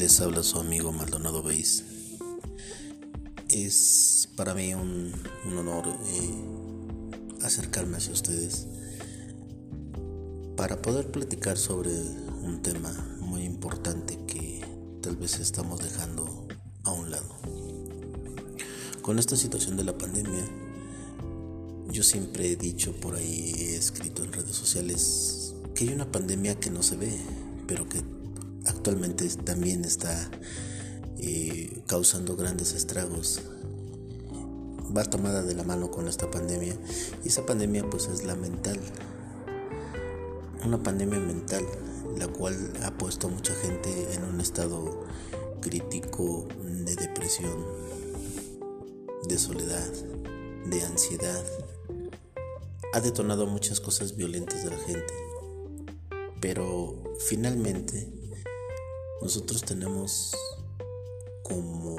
Les habla su amigo Maldonado Beis. Es para mí un, honor eh, acercarme hacia ustedes para poder platicar sobre un tema muy importante que tal vez estamos dejando a un lado. Con esta situación de la pandemia, yo siempre he dicho por ahí, he escrito en redes sociales, que hay una pandemia que no se ve, pero que actualmente también está eh, causando grandes estragos. Va tomada de la mano con esta pandemia y esa pandemia pues es la mental. Una pandemia mental, la cual ha puesto a mucha gente en un estado crítico de depresión, de soledad, de ansiedad. Ha detonado muchas cosas violentas de la gente. Pero finalmente nosotros tenemos como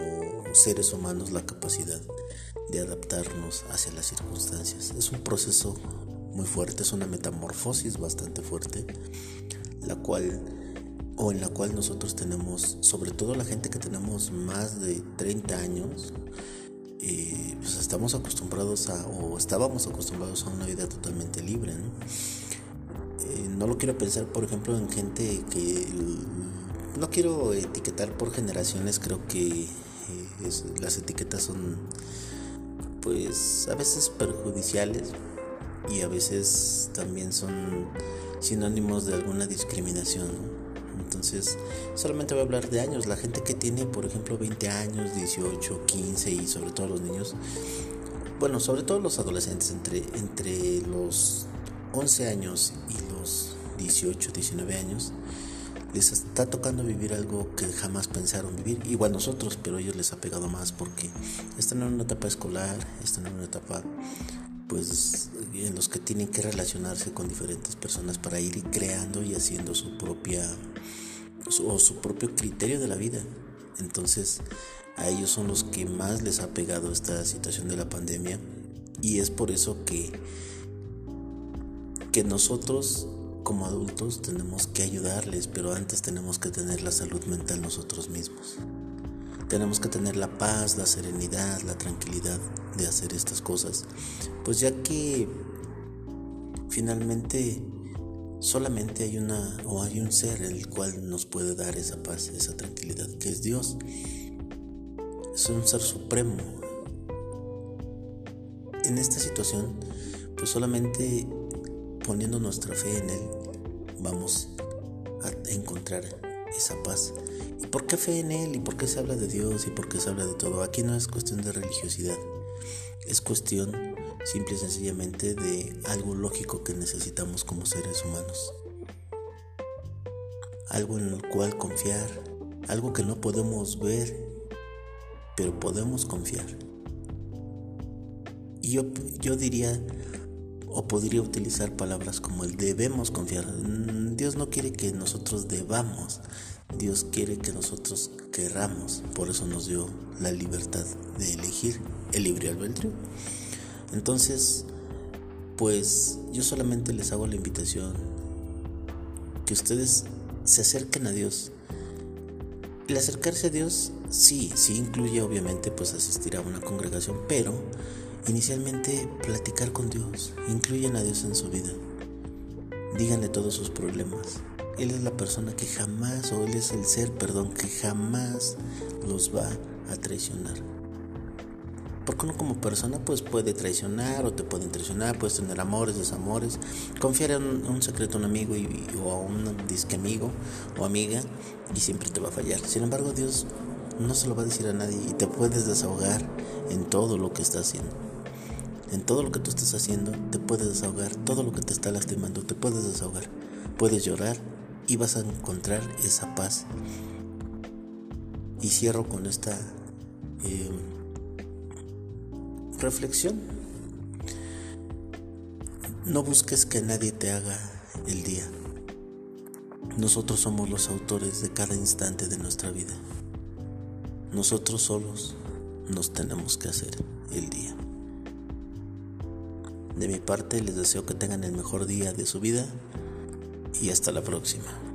seres humanos la capacidad de adaptarnos hacia las circunstancias. Es un proceso muy fuerte, es una metamorfosis bastante fuerte, la cual o en la cual nosotros tenemos, sobre todo la gente que tenemos más de 30 años, eh, pues estamos acostumbrados a, o estábamos acostumbrados a una vida totalmente libre. ¿no? Eh, no lo quiero pensar, por ejemplo, en gente que no quiero etiquetar por generaciones, creo que eh, las etiquetas son pues a veces perjudiciales y a veces también son sinónimos de alguna discriminación. Entonces, solamente voy a hablar de años. La gente que tiene, por ejemplo, 20 años, 18, 15 y sobre todo los niños, bueno, sobre todo los adolescentes entre, entre los 11 años y los 18, 19 años, les está tocando vivir algo que jamás pensaron vivir. Igual nosotros, pero a ellos les ha pegado más porque están en una etapa escolar, están en una etapa pues en los que tienen que relacionarse con diferentes personas para ir creando y haciendo su propia o su propio criterio de la vida. Entonces, a ellos son los que más les ha pegado esta situación de la pandemia y es por eso que que nosotros como adultos tenemos que ayudarles, pero antes tenemos que tener la salud mental nosotros mismos. Tenemos que tener la paz, la serenidad, la tranquilidad de hacer estas cosas, pues ya que finalmente solamente hay una o hay un ser el cual nos puede dar esa paz, esa tranquilidad, que es Dios. Es un ser supremo. En esta situación, pues solamente poniendo nuestra fe en Él, vamos a encontrar esa paz. ¿Y por qué fe en Él? ¿Y por qué se habla de Dios? ¿Y por qué se habla de todo? Aquí no es cuestión de religiosidad, es cuestión simple y sencillamente de algo lógico que necesitamos como seres humanos. Algo en el cual confiar, algo que no podemos ver, pero podemos confiar. Y yo, yo diría o podría utilizar palabras como el debemos confiar. Mm, Dios no quiere que nosotros debamos, Dios quiere que nosotros querramos. Por eso nos dio la libertad de elegir el libre albedrío. Entonces, pues yo solamente les hago la invitación que ustedes se acerquen a Dios. El acercarse a Dios sí, sí incluye obviamente pues asistir a una congregación, pero Inicialmente, platicar con Dios. Incluyan a Dios en su vida. Díganle todos sus problemas. Él es la persona que jamás, o Él es el ser, perdón, que jamás los va a traicionar. Porque uno como persona pues puede traicionar o te pueden traicionar, puedes tener amores, desamores, confiar en un, secreto a un amigo y, o a un disque amigo o amiga y siempre te va a fallar. Sin embargo Dios no se lo va a decir a nadie y te puedes desahogar en todo lo que está haciendo. En todo lo que tú estás haciendo te puedes desahogar, todo lo que te está lastimando te puedes desahogar. Puedes llorar y vas a encontrar esa paz. Y cierro con esta em, reflexión. No busques que nadie te haga el día. Nosotros somos los autores de cada instante de nuestra vida. Nosotros solos nos tenemos que hacer el día. De mi parte les deseo que tengan el mejor día de su vida y hasta la próxima.